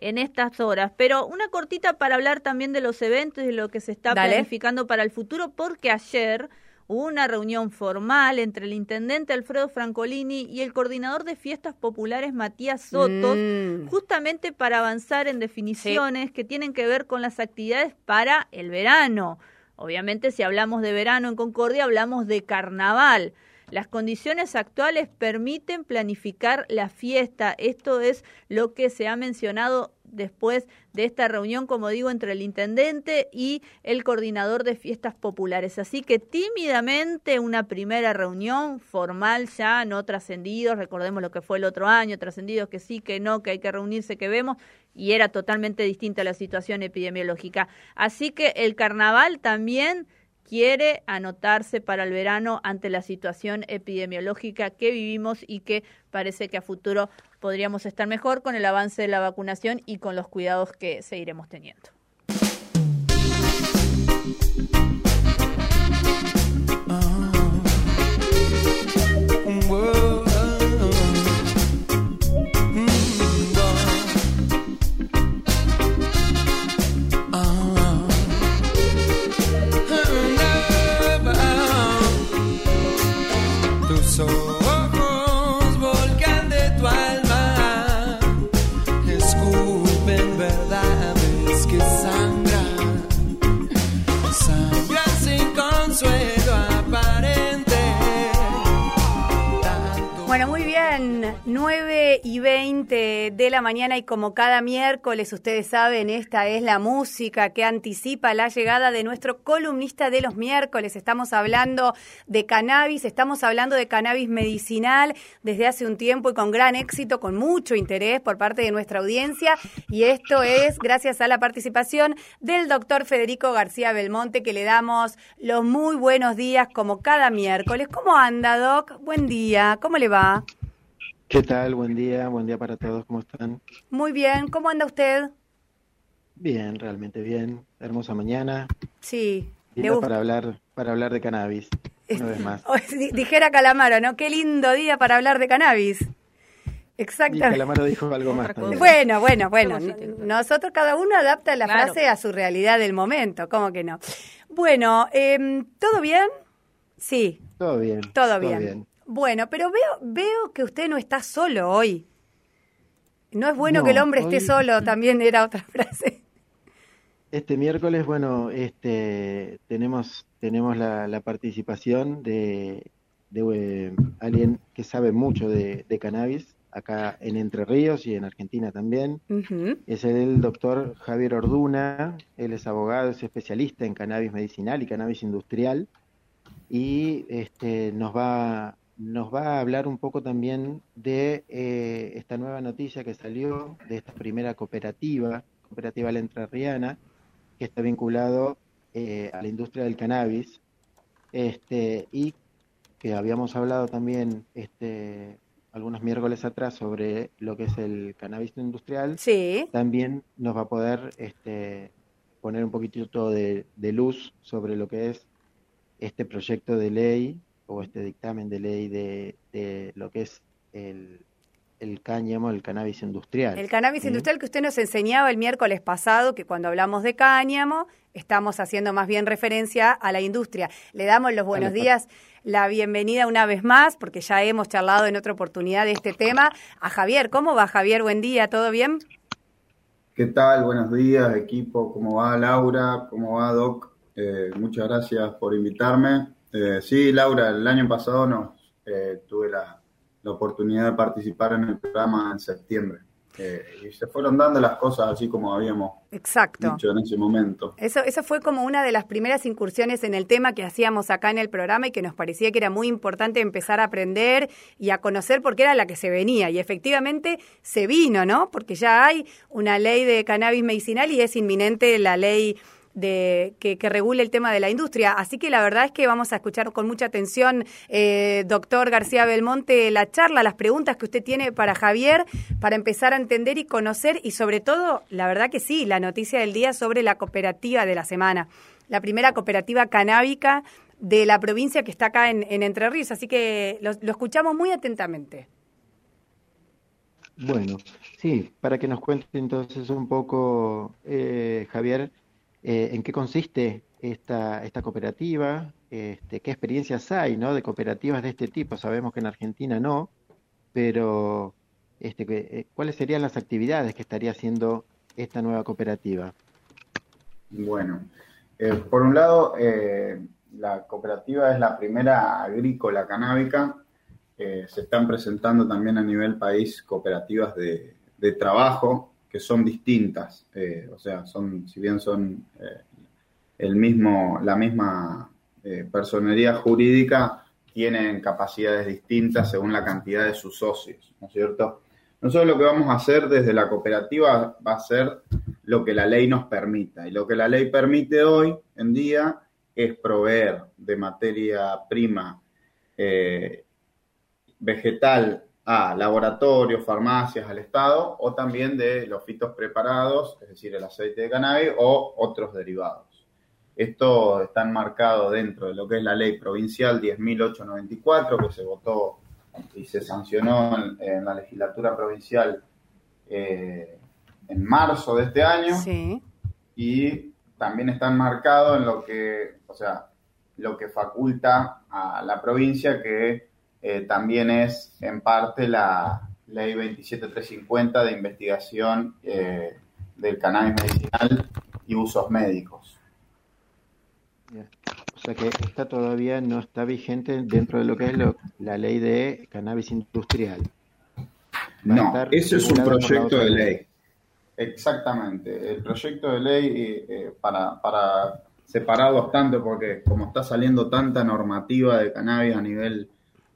en estas horas. Pero una cortita para hablar también de los eventos y de lo que se está planificando para el futuro, porque ayer hubo una reunión formal entre el intendente Alfredo Francolini y el coordinador de fiestas populares Matías Sotos, mm. justamente para avanzar en definiciones que tienen que ver con las actividades para el verano. Obviamente, si hablamos de verano en Concordia, hablamos de carnaval. Las condiciones actuales permiten planificar la fiesta. Esto es lo que se ha mencionado después de esta reunión, como digo, entre el intendente y el coordinador de fiestas populares. Así que tímidamente una primera reunión formal ya, no trascendidos, recordemos lo que fue el otro año, trascendidos que sí, que no, que hay que reunirse, que vemos, y era totalmente distinta la situación epidemiológica. Así que el carnaval también quiere anotarse para el verano ante la situación epidemiológica que vivimos y que parece que a futuro podríamos estar mejor con el avance de la vacunación y con los cuidados que seguiremos teniendo. 9 y 20 de la mañana y como cada miércoles ustedes saben, esta es la música que anticipa la llegada de nuestro columnista de los miércoles. Estamos hablando de cannabis, estamos hablando de cannabis medicinal desde hace un tiempo y con gran éxito, con mucho interés por parte de nuestra audiencia y esto es gracias a la participación del doctor Federico García Belmonte que le damos los muy buenos días como cada miércoles. ¿Cómo anda, Doc? Buen día, ¿cómo le va? ¿Qué tal? Buen día, buen día para todos, ¿cómo están? Muy bien, ¿cómo anda usted? Bien, realmente bien. Hermosa mañana. Sí. para hablar, para hablar de cannabis, una vez más. Dijera Calamaro, ¿no? Qué lindo día para hablar de cannabis. Exactamente. Calamaro dijo algo más. Bueno, bueno, bueno. Nosotros cada uno adapta la frase a su realidad del momento, ¿cómo que no? Bueno, em, ¿todo bien? Sí. Todo bien. Todo, bien. Bueno, pero veo, veo que usted no está solo hoy. No es bueno que el hombre esté solo, también era otra frase. Este miércoles, bueno, este, tenemos, tenemos la, participación de, eh, alguien que sabe mucho de, cannabis, acá en Entre Ríos y en Argentina también. Es el doctor Javier Orduna, él es abogado, es especialista en cannabis medicinal y cannabis industrial, y este, nos va nos va a hablar un poco también de eh, esta nueva noticia que salió, de esta primera cooperativa, cooperativa La Entrerriana, que está vinculado eh, a la industria del cannabis, este, y que habíamos hablado también este, algunos miércoles atrás sobre lo que es el cannabis industrial, sí. también nos va a poder este, poner un poquitito de luz sobre lo que es este proyecto de ley o este dictamen de ley de, lo que es el, el cáñamo, el cannabis industrial. El cannabis industrial que usted nos enseñaba el miércoles pasado, que cuando hablamos de cáñamo, estamos haciendo más bien referencia a la industria. Le damos los buenos días, la bienvenida una vez más, porque ya hemos charlado en otra oportunidad de este tema, a Javier. ¿Cómo va Javier? Buen día, ¿todo bien? ¿Qué tal? Buenos días, equipo. ¿Cómo va Laura? ¿Cómo va Doc? Eh, muchas gracias por invitarme. Eh, sí, Laura, el año pasado no, eh, tuve la, oportunidad de participar en el programa en septiembre. Eh, y se fueron dando las cosas así como habíamos Exacto. dicho en ese momento. Eso, eso fue como una de las primeras incursiones en el tema que hacíamos acá en el programa y que nos parecía que era muy importante empezar a aprender y a conocer porque era la que se venía. Y efectivamente se vino, ¿no? Porque ya hay una ley de cannabis medicinal y es inminente la ley de, que, regule el tema de la industria. Así que la verdad es que vamos a escuchar con mucha atención, eh, doctor García Belmonte, la charla, las preguntas que usted tiene para Javier, para empezar a entender y conocer y sobre todo, la verdad que sí, la noticia del día sobre la cooperativa de la semana, la primera cooperativa canábica de la provincia que está acá en, Entre Ríos. Así que lo escuchamos muy atentamente. Bueno, sí, para que nos cuente entonces un poco, eh, Javier, eh, en qué consiste esta, esta cooperativa, este, qué experiencias hay de cooperativas de este tipo. Sabemos que en Argentina no, pero este, eh, ¿cuáles serían las actividades que estaría haciendo esta nueva cooperativa? Bueno, por un lado, la cooperativa es la primera agrícola canábica se están presentando también a nivel país cooperativas de, trabajo que son distintas, eh, o sea, son, si bien son eh, el mismo, la misma eh, personería jurídica, tienen capacidades distintas según la cantidad de sus socios, ¿no es cierto? Nosotros lo que vamos a hacer desde la cooperativa va a ser lo que la ley nos permita. Y lo que la ley permite hoy en día es proveer de materia prima vegetal a laboratorios, farmacias, al Estado, o también de los fitos preparados, es decir, el aceite de cannabis o otros derivados. Esto está enmarcado dentro de lo que es la ley provincial 10.894, que se votó y se sancionó en, la legislatura provincial eh, en marzo de este año. Sí. Y también está enmarcado en lo que, o sea, lo que faculta a la provincia que eh, también es en parte la ley 27350 de investigación eh, del cannabis medicinal y usos médicos. O sea que esta todavía no está vigente dentro de lo que es la ley de cannabis industrial. no, eso es un proyecto de ley. Exactamente. El proyecto de ley, eh, para, para separar bastante, porque como está saliendo tanta normativa de cannabis a nivel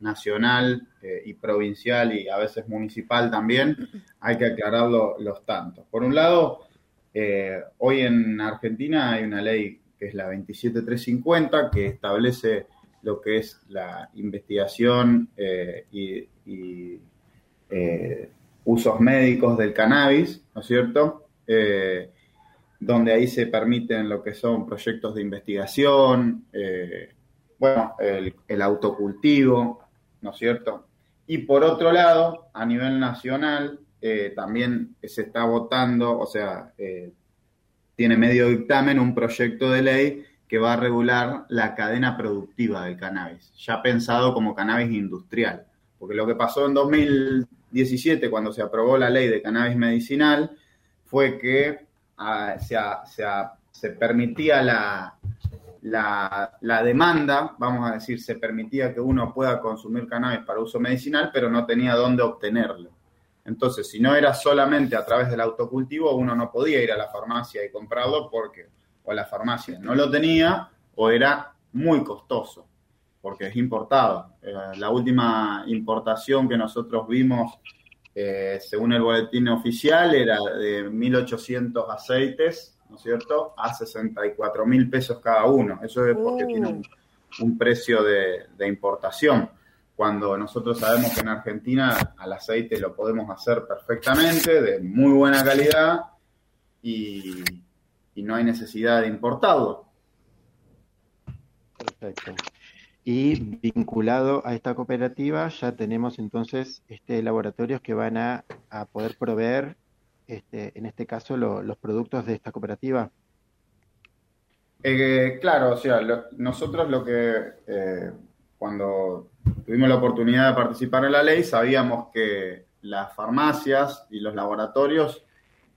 nacional eh, y provincial y a veces municipal también, hay que aclarar los tantos. Por un lado, eh, hoy en Argentina hay una ley que es la 27350 que establece lo que es la investigación eh, y, usos médicos del cannabis, ¿no es cierto? donde ahí se permiten lo que son proyectos de investigación, bueno, el, el, autocultivo, ¿no es cierto? Y por otro lado, a nivel nacional, eh, también se está votando, o sea, eh, tiene medio dictamen un proyecto de ley que va a regular la cadena productiva del cannabis, ya pensado como cannabis industrial. Porque lo que pasó en 2017, cuando se aprobó la ley de cannabis medicinal, fue que ah, se permitía la, la, demanda, vamos a decir, se permitía que uno pueda consumir cannabis para uso medicinal, pero no tenía dónde obtenerlo. Entonces, si no era solamente a través del autocultivo, uno no podía ir a la farmacia y comprarlo porque o la farmacia no lo tenía o era muy costoso, porque es importado. Eh, la última importación que nosotros vimos, eh, según el boletín oficial, era de 1.800 aceites ¿no es cierto?, a 64 mil pesos cada uno. Eso es porque tiene un, uh. precio de, importación. Cuando nosotros sabemos que en Argentina al aceite lo podemos hacer perfectamente, de muy buena calidad, y, no hay necesidad de importarlo. Perfecto. Y vinculado a esta cooperativa ya tenemos entonces este laboratorios que van a, a poder proveer este, en este caso, los productos de esta cooperativa? Eh, claro, o sea, nosotros lo que eh, cuando tuvimos la oportunidad de participar en la ley, sabíamos que las farmacias y los laboratorios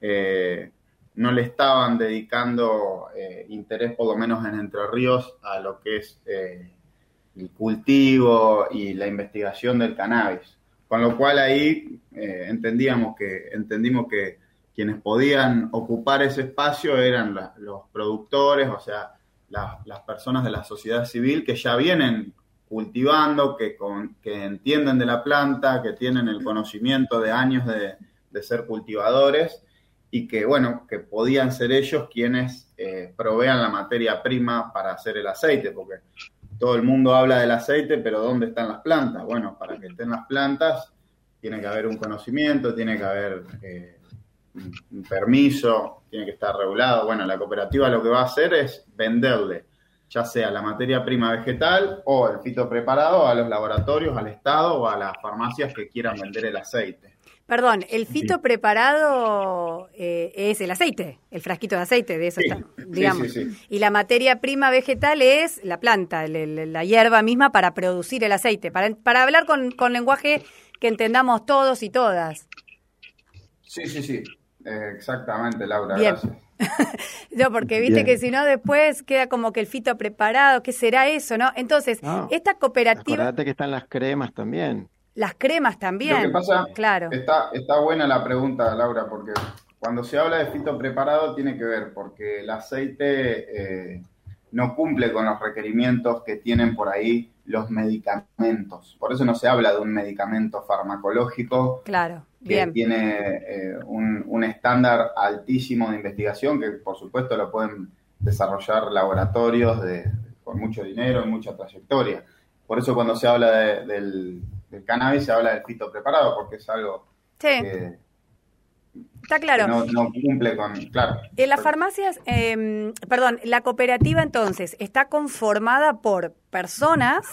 eh, no le estaban dedicando interés, por lo menos en Entre Ríos, a lo que es el cultivo y la investigación del cannabis. Con lo cual ahí eh, entendíamos que, entendimos que quienes podían ocupar ese espacio eran los productores, o sea, las personas de la sociedad civil que ya vienen cultivando, que, entienden de la planta, que tienen el conocimiento de años de, ser cultivadores y que, bueno, que podían ser ellos quienes eh, provean la materia prima para hacer el aceite, porque todo el mundo habla del aceite, pero ¿dónde están las plantas? Bueno, para que estén las plantas tiene que haber un conocimiento, tiene que haber eh, un permiso, tiene que estar regulado. Bueno, la cooperativa lo que va a hacer es venderle ya sea la materia prima vegetal o el fito preparado a los laboratorios, al Estado o a las farmacias que quieran vender el aceite. Perdón, el fito preparado eh, es el aceite, el frasquito de aceite, de eso está, digamos. y la materia prima vegetal es la planta, la hierba misma para producir el aceite, para, para hablar con, con lenguaje que entendamos todos y todas. Sí, sí, sí, eh, exactamente, Laura, gracias. no, porque viste que si no después queda como que el fito preparado, ¿qué será eso, no? Entonces, esta cooperativa... Acordate que están las cremas también. Las cremas también. Lo que pasa, claro. Está, está buena la pregunta, Laura, porque cuando se habla de fito preparado tiene que ver, porque el aceite eh, no cumple con los requerimientos que tienen por ahí los medicamentos. Por eso no se habla de un medicamento farmacológico claro, que tiene eh, un, un, estándar altísimo de investigación, que por supuesto lo pueden desarrollar laboratorios de, con mucho dinero y mucha trayectoria. Por eso cuando se habla del del cannabis se habla del fito preparado, porque es algo que, Está claro. no, cumple con. Claro. En las farmacias, em, perdón, la cooperativa entonces está conformada por personas,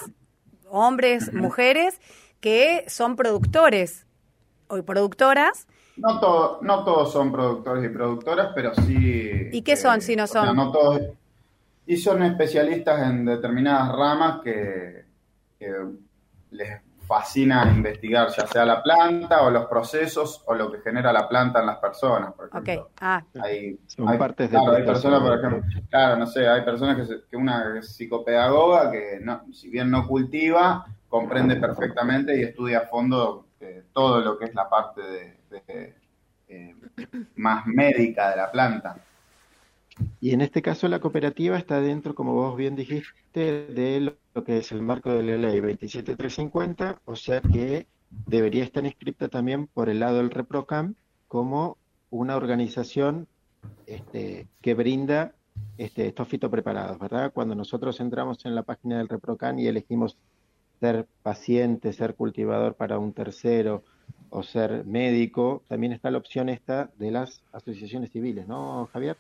hombres, mujeres, que son productores o productoras. No, todo, no todos son productores y productoras, pero sí. ¿Y qué son si no son? no todos. Y son especialistas en determinadas ramas que, que les fascina investigar ya sea la planta o los procesos o lo que genera la planta en las personas, por ejemplo. Ah. Hay, partes de hay personas, por ejemplo, claro, no sé, hay personas que, que una psicopedagoga que no, si bien no cultiva, comprende perfectamente y estudia a fondo eh, todo lo que es la parte de, eh, más médica de la planta. Y en este caso la cooperativa está dentro, como vos bien dijiste, de lo que es el marco de la ley 27350, o sea que debería estar inscripta también por el lado del ReproCam como una organización este, que brinda este, estos fitopreparados, ¿verdad? Cuando nosotros entramos en la página del ReproCam y elegimos ser paciente, ser cultivador para un tercero o ser médico, también está la opción esta de las asociaciones civiles, ¿no, Javier?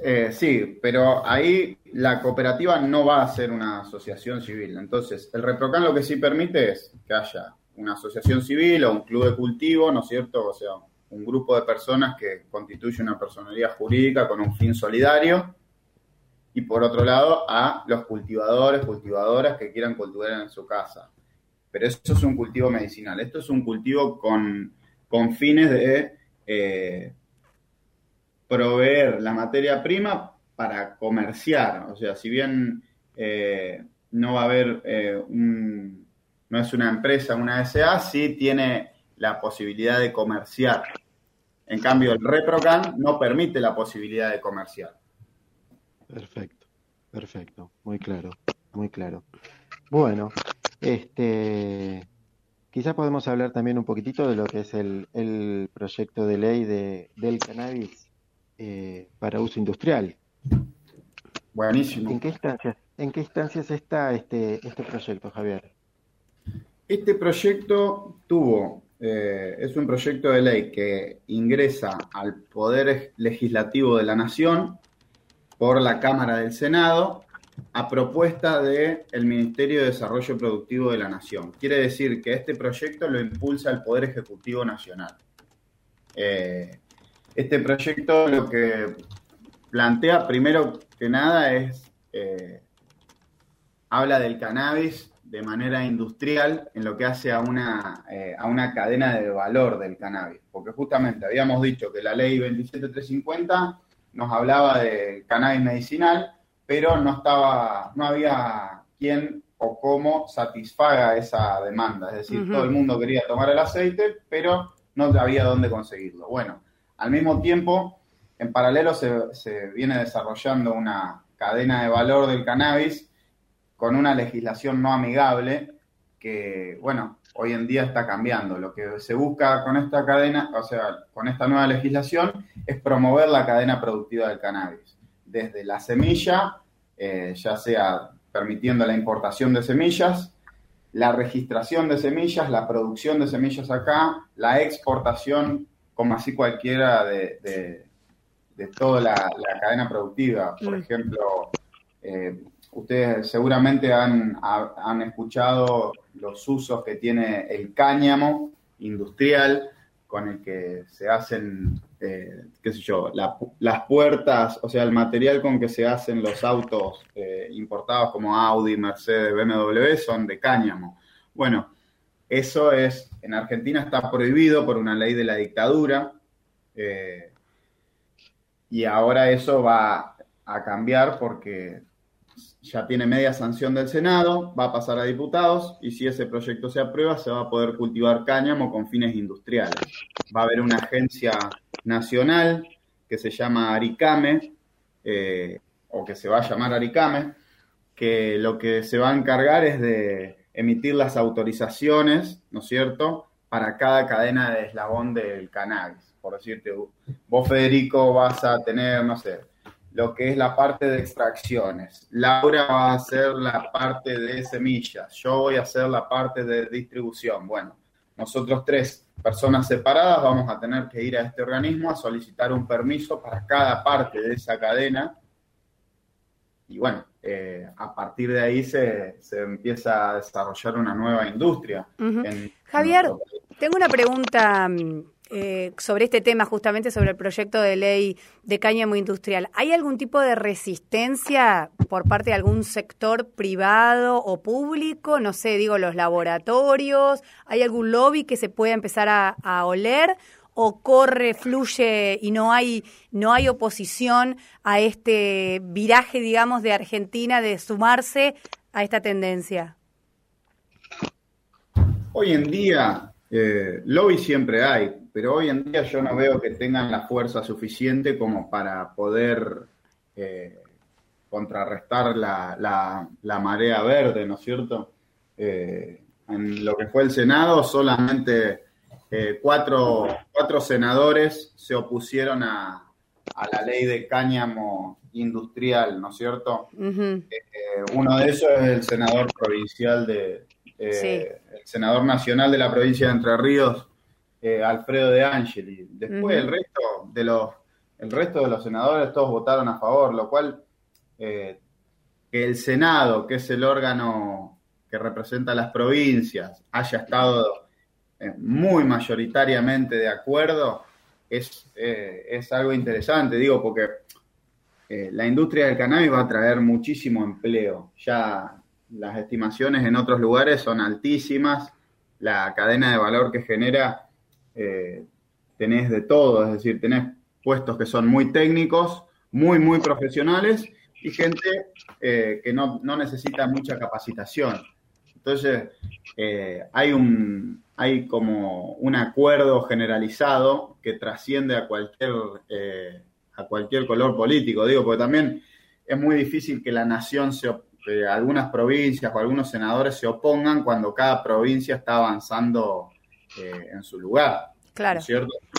Eh, sí, pero ahí la cooperativa no va a ser una asociación civil. Entonces, el ReproCan lo que sí permite es que haya una asociación civil o un club de cultivo, ¿no es cierto? O sea, un grupo de personas que constituye una personalidad jurídica con un fin solidario. Y por otro lado, a los cultivadores, cultivadoras que quieran cultivar en su casa. Pero eso es un cultivo medicinal. Esto es un cultivo con, con fines de eh, proveer la materia prima para comerciar. O sea, si bien eh, no va a haber eh, un, no es una empresa, una SA, sí tiene la posibilidad de comerciar. En cambio, el ReproCan no permite la posibilidad de comerciar. Perfecto, perfecto, muy claro, muy claro. Bueno, este, quizá podemos hablar también un poquitito de lo que es el, el proyecto de ley de, del cannabis eh, para uso industrial. Buenísimo. ¿En qué instancias, en qué instancias está este, este proyecto, Javier? Este proyecto tuvo, eh, es un proyecto de ley que ingresa al Poder Legislativo de la Nación por la Cámara del Senado a propuesta del Ministerio de Desarrollo Productivo de la Nación. Quiere decir que este proyecto lo impulsa el Poder Ejecutivo Nacional. Eh, este proyecto lo que plantea primero que nada es, eh, habla del cannabis de manera industrial en lo que hace a una, eh, a una cadena de valor del cannabis. Porque justamente habíamos dicho que la ley 27350 nos hablaba del cannabis medicinal, pero no, estaba, no había quién o cómo satisfaga esa demanda. Es decir, todo el mundo quería tomar el aceite, pero no había dónde conseguirlo. Bueno, al mismo tiempo, en paralelo se, viene desarrollando una cadena de valor del cannabis con una legislación no amigable que, bueno, hoy en día está cambiando. Lo que se busca con esta cadena, o sea, con esta nueva legislación, es promover la cadena productiva del cannabis. Desde la semilla, eh, ya sea permitiendo la importación de semillas, la registración de semillas, la producción de semillas acá, la exportación como así cualquiera de, de, toda la, cadena productiva. Por mm. ejemplo, eh, ustedes seguramente han, han, escuchado los usos que tiene el cáñamo industrial con el que se hacen, eh, qué sé yo, las puertas, o sea, el material con que se hacen los autos eh, importados como Audi, Mercedes, BMW son de cáñamo. Bueno, eso es, en Argentina está prohibido por una ley de la dictadura eh, y ahora eso va a cambiar porque ya tiene media sanción del Senado, va a pasar a diputados y si ese proyecto se aprueba se va a poder cultivar cáñamo con fines industriales. Va a haber una agencia nacional que se llama Aricame, eh, o que se va a llamar Aricame, que lo que se va a encargar es de emitir las autorizaciones, ¿no es cierto?, para cada cadena de eslabón del cannabis. Por decirte, vos Federico vas a tener, no sé, lo que es la parte de extracciones. Laura va a hacer la parte de semillas. Yo voy a hacer la parte de distribución. Bueno, nosotros tres personas separadas vamos a tener que ir a este organismo a solicitar un permiso para cada parte de esa cadena. Y bueno, eh, a partir de ahí se, empieza a desarrollar una nueva industria. Javier, tengo una pregunta mm, eh, sobre este tema, justamente sobre el proyecto de ley de cáñamo industrial. ¿Hay algún tipo de resistencia por parte de algún sector privado o público? No sé, digo, los laboratorios. ¿Hay algún lobby que se pueda empezar a, oler? ¿O corre, fluye y no hay, no hay oposición a este viraje, digamos, de Argentina de sumarse a esta tendencia? Hoy en día, eh, lobby siempre hay, pero hoy en día yo no veo que tengan la fuerza suficiente como para poder eh, contrarrestar la, marea verde, ¿no es cierto? Eh, en lo que fue el Senado, solamente eh, cuatro, senadores se opusieron a, la ley de cáñamo industrial, ¿no es cierto? uno de esos es el senador provincial de, el senador nacional de la provincia de Entre Ríos, eh, Alfredo de Angeli. Después el resto de los el resto de los senadores todos votaron a favor, lo cual eh, que el Senado, que es el órgano que representa a las provincias, haya estado eh, muy mayoritariamente de acuerdo, es, es algo interesante, digo, porque la industria del cannabis va a traer muchísimo empleo. Ya las estimaciones en otros lugares son altísimas, la cadena de valor que genera eh, tenés de todo, es decir, tenés puestos que son muy técnicos, muy, muy profesionales y gente eh, que no, necesita mucha capacitación. Entonces, eh, hay, un, hay como un acuerdo generalizado que trasciende a cualquier, a cualquier color político, digo, porque también es muy difícil que la nación se que algunas provincias o algunos senadores se opongan cuando cada provincia está avanzando eh, en su lugar. Claro.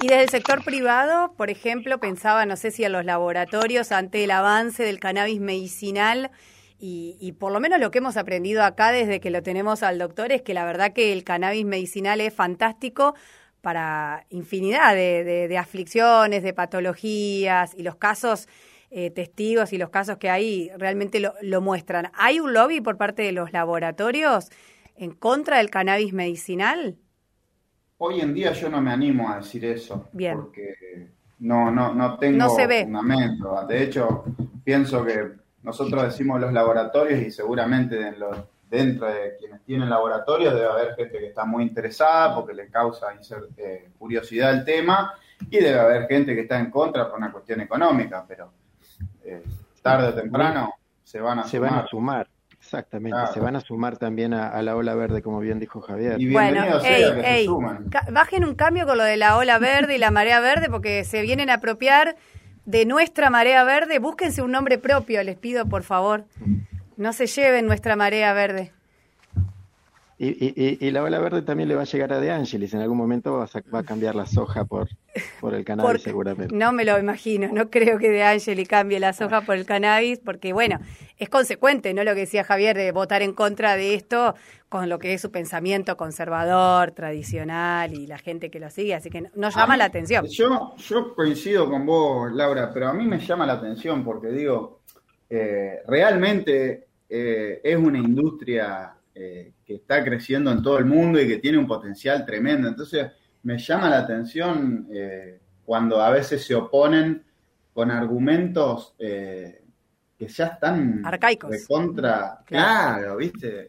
Y desde el sector privado, por ejemplo, pensaba, no sé si en los laboratorios, ante el avance del cannabis medicinal, y, por lo menos lo que hemos aprendido acá desde que lo tenemos al doctor es que la verdad que el cannabis medicinal es fantástico para infinidad de, aflicciones, de patologías y los casos eh, testigos y los casos que hay realmente lo, lo muestran. ¿Hay un lobby por parte de los laboratorios en contra del cannabis medicinal? Hoy en día yo no me animo a decir eso. Porque no, no, no tengo no se ve. fundamento. De hecho, pienso que nosotros decimos los laboratorios y seguramente dentro de quienes tienen laboratorios debe haber gente que está muy interesada porque le causa eh, curiosidad el tema y debe haber gente que está en contra por una cuestión económica, pero eh, tarde o temprano se van a se van a sumar. Exactamente, se van a sumar también a, la ola verde, como bien dijo Javier. Y bueno, bajen un cambio con lo de la ola verde y la marea verde, porque se vienen a apropiar de nuestra marea verde. Búsquense un nombre propio, les pido, por favor. No se lleven nuestra marea verde. Y, la ola verde también le va a llegar a De Angelis. En algún momento va a, cambiar la soja por, por el cannabis, seguramente. No me lo imagino. No creo que De Angelis cambie la soja por el cannabis, porque, bueno, es consecuente, ¿no? Lo que decía Javier, de votar en contra de esto con lo que es su pensamiento conservador, tradicional y la gente que lo sigue. Así que nos llama la atención. Yo, yo coincido con vos, Laura, pero a mí me llama la atención porque, digo, eh, realmente eh, es una industria que está creciendo en todo el mundo y que tiene un potencial tremendo. Entonces, me llama la atención cuando a veces se oponen con argumentos que ya están arcaicos. contra, claro, ¿viste?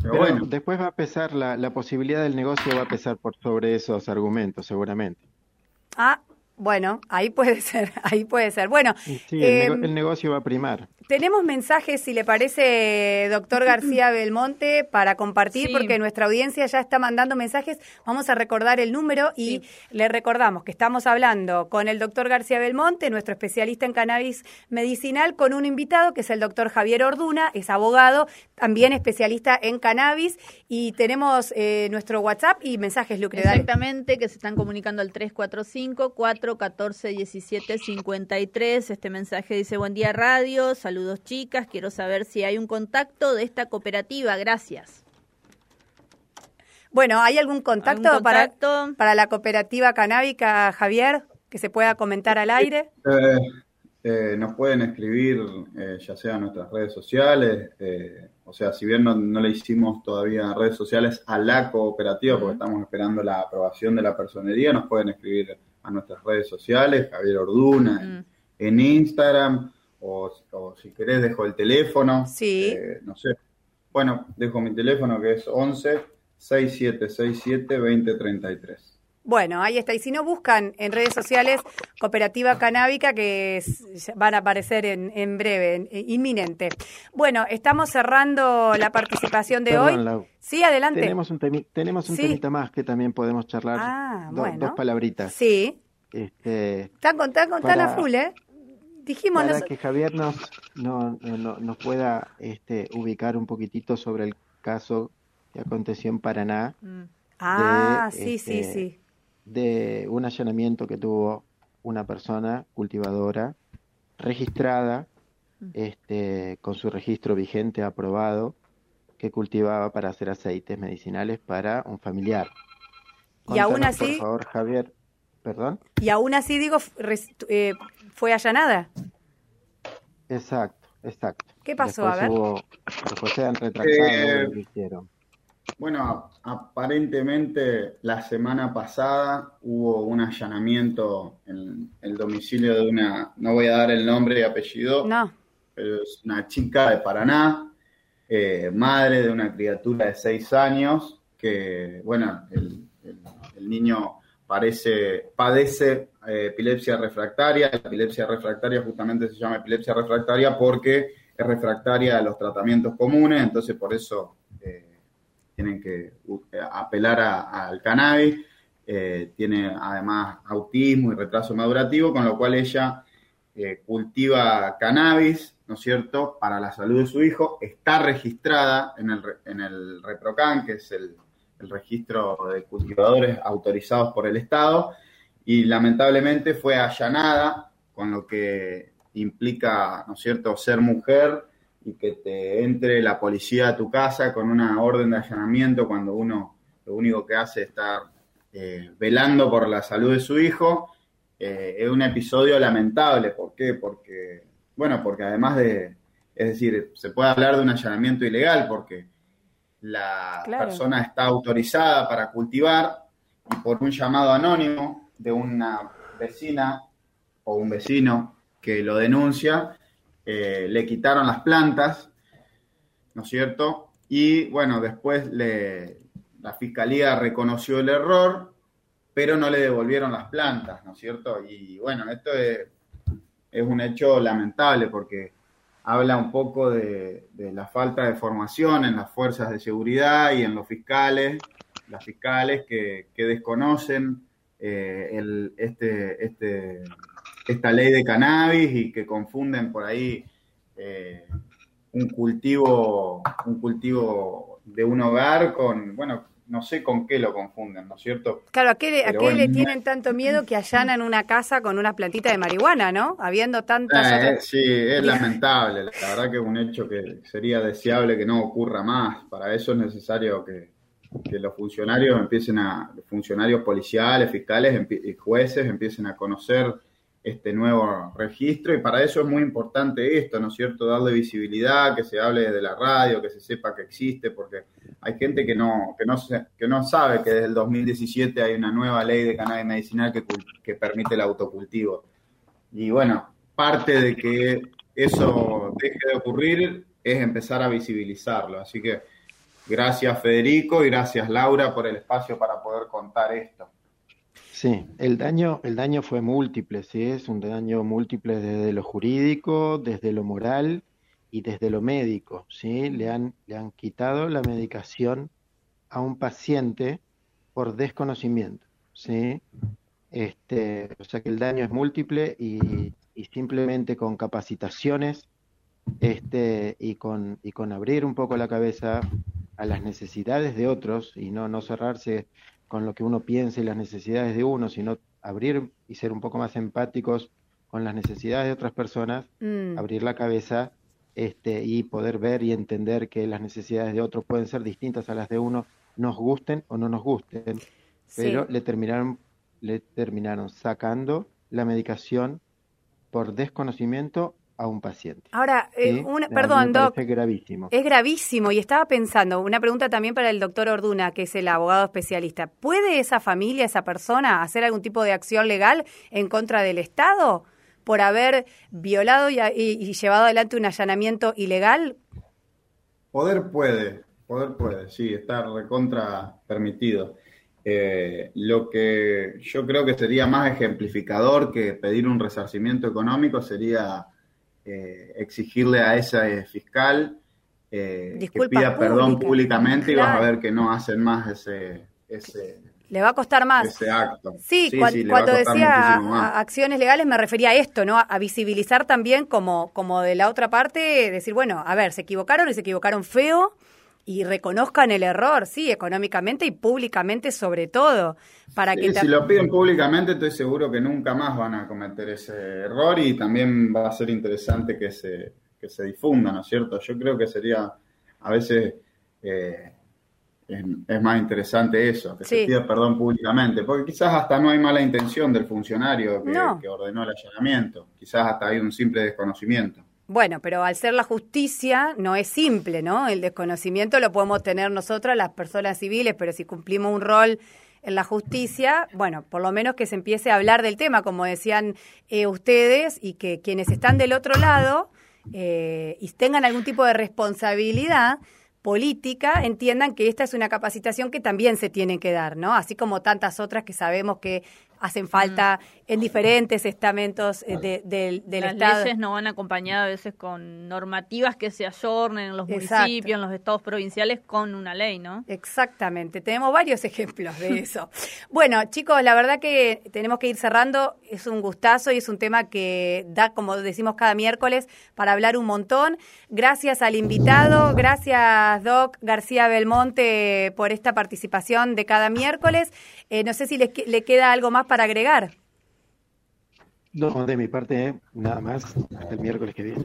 pero, bueno. después va a pesar la, la posibilidad del negocio va a pesar por sobre esos argumentos, seguramente. Ah, bueno, ahí puede ser, ahí puede ser. Bueno, sí, el, em, negocio va a primar. Tenemos mensajes, si le parece, doctor García Belmonte, para compartir, porque nuestra audiencia ya está mandando mensajes. Vamos a recordar el número y le recordamos que estamos hablando con el doctor García Belmonte, nuestro especialista en cannabis medicinal, con un invitado que es el doctor Javier Orduna, es abogado, también especialista en cannabis, y tenemos eh, nuestro WhatsApp y mensajes, Lucre. Exactamente, que se están comunicando al 345 414 17 53. Este mensaje dice: Buen día, radio. Saludos, chicas. Quiero saber si hay un contacto de esta cooperativa. Gracias. Bueno, ¿hay algún contacto, Para, para la cooperativa canábica, Javier, que se pueda comentar al aire? Eh, eh, nos pueden escribir eh, ya sea en nuestras redes sociales, o sea, si bien no, le hicimos todavía redes sociales a la cooperativa, porque estamos esperando la aprobación de la personería, nos pueden escribir a nuestras redes sociales, Javier Orduna, en Instagram o, si querés dejo el teléfono. Sí. Eh, no sé. Bueno, dejo mi teléfono que es 11 6767 2033. Bueno, ahí está. Y si no buscan en redes sociales Cooperativa Canábica, que van a aparecer en, en breve, inminente. Bueno, estamos cerrando la participación de hoy. Sí, adelante. Tenemos un, tenemos un temita más que también podemos charlar. Ah, dos palabritas. Sí. Este, están con, tan a full, ¿eh? Dijimos para que Javier nos, no, nos pueda este, ubicar un poquitito sobre el caso que aconteció en Paraná. Mm. Ah, sí, sí, este, sí. De un allanamiento que tuvo una persona cultivadora registrada, mm. este, con su registro vigente aprobado, que cultivaba para hacer aceites medicinales para un familiar. y aún así. Por favor, Javier, perdón. Y aún así, digo, eh, fue allanada. Exacto, exacto. ¿Qué pasó? a ver. han retrasado eh, lo que hicieron. Bueno, aparentemente la semana pasada hubo un allanamiento en el domicilio de una, no voy a dar el nombre y apellido, no. pero es una chica de Paraná, eh, madre de una criatura de seis años, que, bueno, el, el niño parece, padece eh, epilepsia refractaria. La epilepsia refractaria justamente se llama epilepsia refractaria porque es refractaria a los tratamientos comunes, entonces por eso eh, tienen que apelar al cannabis. Eh, tiene además autismo y retraso madurativo, con lo cual ella cultiva cannabis, ¿no es cierto?, para la salud de su hijo. Está registrada en el, en el ReproCan, que es el, registro de cultivadores autorizados por el Estado y lamentablemente fue allanada, con lo que implica, ¿no es cierto?, ser mujer y que te entre la policía a tu casa con una orden de allanamiento cuando uno lo único que hace es estar eh, velando por la salud de su hijo. Eh, es un episodio lamentable. ¿Por qué? Porque, bueno, porque además de, es decir, se puede hablar de un allanamiento ilegal porque la persona está autorizada para cultivar y por un llamado anónimo de una vecina o un vecino que lo denuncia, eh, le quitaron las plantas, ¿no es cierto? Y bueno, después le, la fiscalía reconoció el error, pero no le devolvieron las plantas, ¿no es cierto? Y bueno, esto es, es un hecho lamentable porque habla un poco de, la falta de formación en las fuerzas de seguridad y en los fiscales, las fiscales que, desconocen eh, el, este, este, esta ley de cannabis y que confunden por ahí eh, un cultivo, un cultivo de un hogar con, bueno, no sé con qué lo confunden, ¿no es cierto? Claro, ¿a qué, le tienen tanto miedo que allanan una casa con una plantita de marihuana, ¿no? Habiendo tantas... Eh, sí, es lamentable. La verdad que es un hecho que sería deseable que no ocurra más. Para eso es necesario que, los funcionarios empiecen a, funcionarios policiales, fiscales y jueces empiecen a conocer este nuevo registro y para eso es muy importante esto, ¿no es cierto? Darle visibilidad, que se hable de la radio, que se sepa que existe, porque hay gente que no, que no, que no sabe que desde el 2017 hay una nueva ley de cannabis medicinal que, que permite el autocultivo. Y bueno, parte de que eso deje de ocurrir es empezar a visibilizarlo. Así que gracias Federico y gracias Laura por el espacio para poder contar esto. Sí, el daño, el daño fue múltiple, sí, es un daño múltiple desde lo jurídico, desde lo moral y desde lo médico, sí, le han, le han quitado la medicación a un paciente por desconocimiento, sí, este, o sea que el daño es múltiple y, y simplemente con capacitaciones, este, y con, y con abrir un poco la cabeza a las necesidades de otros y no, no cerrarse con lo que uno piensa y las necesidades de uno, sino abrir y ser un poco más empáticos con las necesidades de otras personas, mm. abrir la cabeza este, y poder ver y entender que las necesidades de otros pueden ser distintas a las de uno, nos gusten o no nos gusten, pero le terminaron, le terminaron sacando la medicación por desconocimiento a un paciente. Ahora, eh, perdón, Doc. Es gravísimo. Es gravísimo y estaba pensando, una pregunta también para el doctor Orduna, que es el abogado especialista. ¿Puede esa familia, esa persona, hacer algún tipo de acción legal en contra del Estado por haber violado y, llevado adelante un allanamiento ilegal? Poder puede, poder puede, sí, está recontra permitido. Eh, lo que yo creo que sería más ejemplificador que pedir un resarcimiento económico sería eh, exigirle a ese fiscal eh, que pida perdón públicamente y vas a ver que no hacen más ese, ese le va a costar más. Ese acto. Sí, cuando decía acciones legales me refería a esto, ¿no? A visibilizar también como, como de la otra parte, decir, bueno, a ver, se equivocaron y se equivocaron feo, y reconozcan el error, sí, económicamente y públicamente sobre todo. Para que Si lo piden públicamente, estoy seguro que nunca más van a cometer ese error y también va a ser interesante que se, que se difunda, ¿no es cierto? Yo creo que sería a veces eh, es, más interesante eso, que se pida perdón públicamente, porque quizás hasta no hay mala intención del funcionario que, que ordenó el allanamiento, quizás hasta hay un simple desconocimiento. Bueno, pero al ser la justicia no es simple, ¿no? El desconocimiento lo podemos tener nosotras, las personas civiles, pero si cumplimos un rol en la justicia, bueno, por lo menos que se empiece a hablar del tema, como decían eh, ustedes, y que quienes están del otro lado eh, y tengan algún tipo de responsabilidad política entiendan que esta es una capacitación que también se tiene que dar, ¿no? Así como tantas otras que sabemos que hacen falta en diferentes estamentos eh, de, del Las Estado. Las leyes no van acompañadas a veces con normativas que se ayornen en los municipios, en los estados provinciales con una ley, ¿no? Exactamente, tenemos varios ejemplos de eso. bueno, chicos, la verdad que tenemos que ir cerrando, es un gustazo y es un tema que da, como decimos cada miércoles, para hablar un montón. Gracias al invitado, gracias Doc García Belmonte por esta participación de cada miércoles. Eh, no sé si le, le queda algo más para agregar. No, de mi parte, nada más. Hasta el miércoles que viene.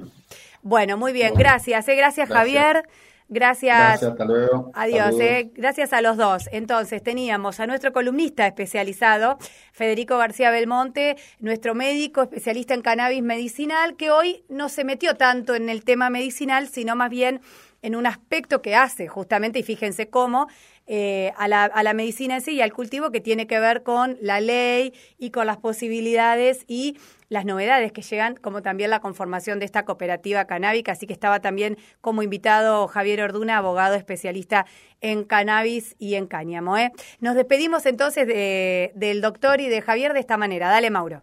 Bueno, muy bien. Gracias. Eh, gracias, Javier. Gracias. Gracias, hasta luego. Adiós. Eh. Gracias a los dos. Entonces, teníamos a nuestro columnista especializado, Federico García Belmonte, nuestro médico especialista en cannabis medicinal, que hoy no se metió tanto en el tema medicinal, sino más bien en un aspecto que hace justamente, y fíjense cómo, eh, a, la, a la medicina en sí y al cultivo que tiene que ver con la ley y con las posibilidades y las novedades que llegan, como también la conformación de esta cooperativa canábica. Así que estaba también como invitado Javier Orduna, abogado especialista en cannabis y en cáñamo. ¿eh? Nos despedimos entonces de, del doctor y de Javier de esta manera. Dale, Mauro.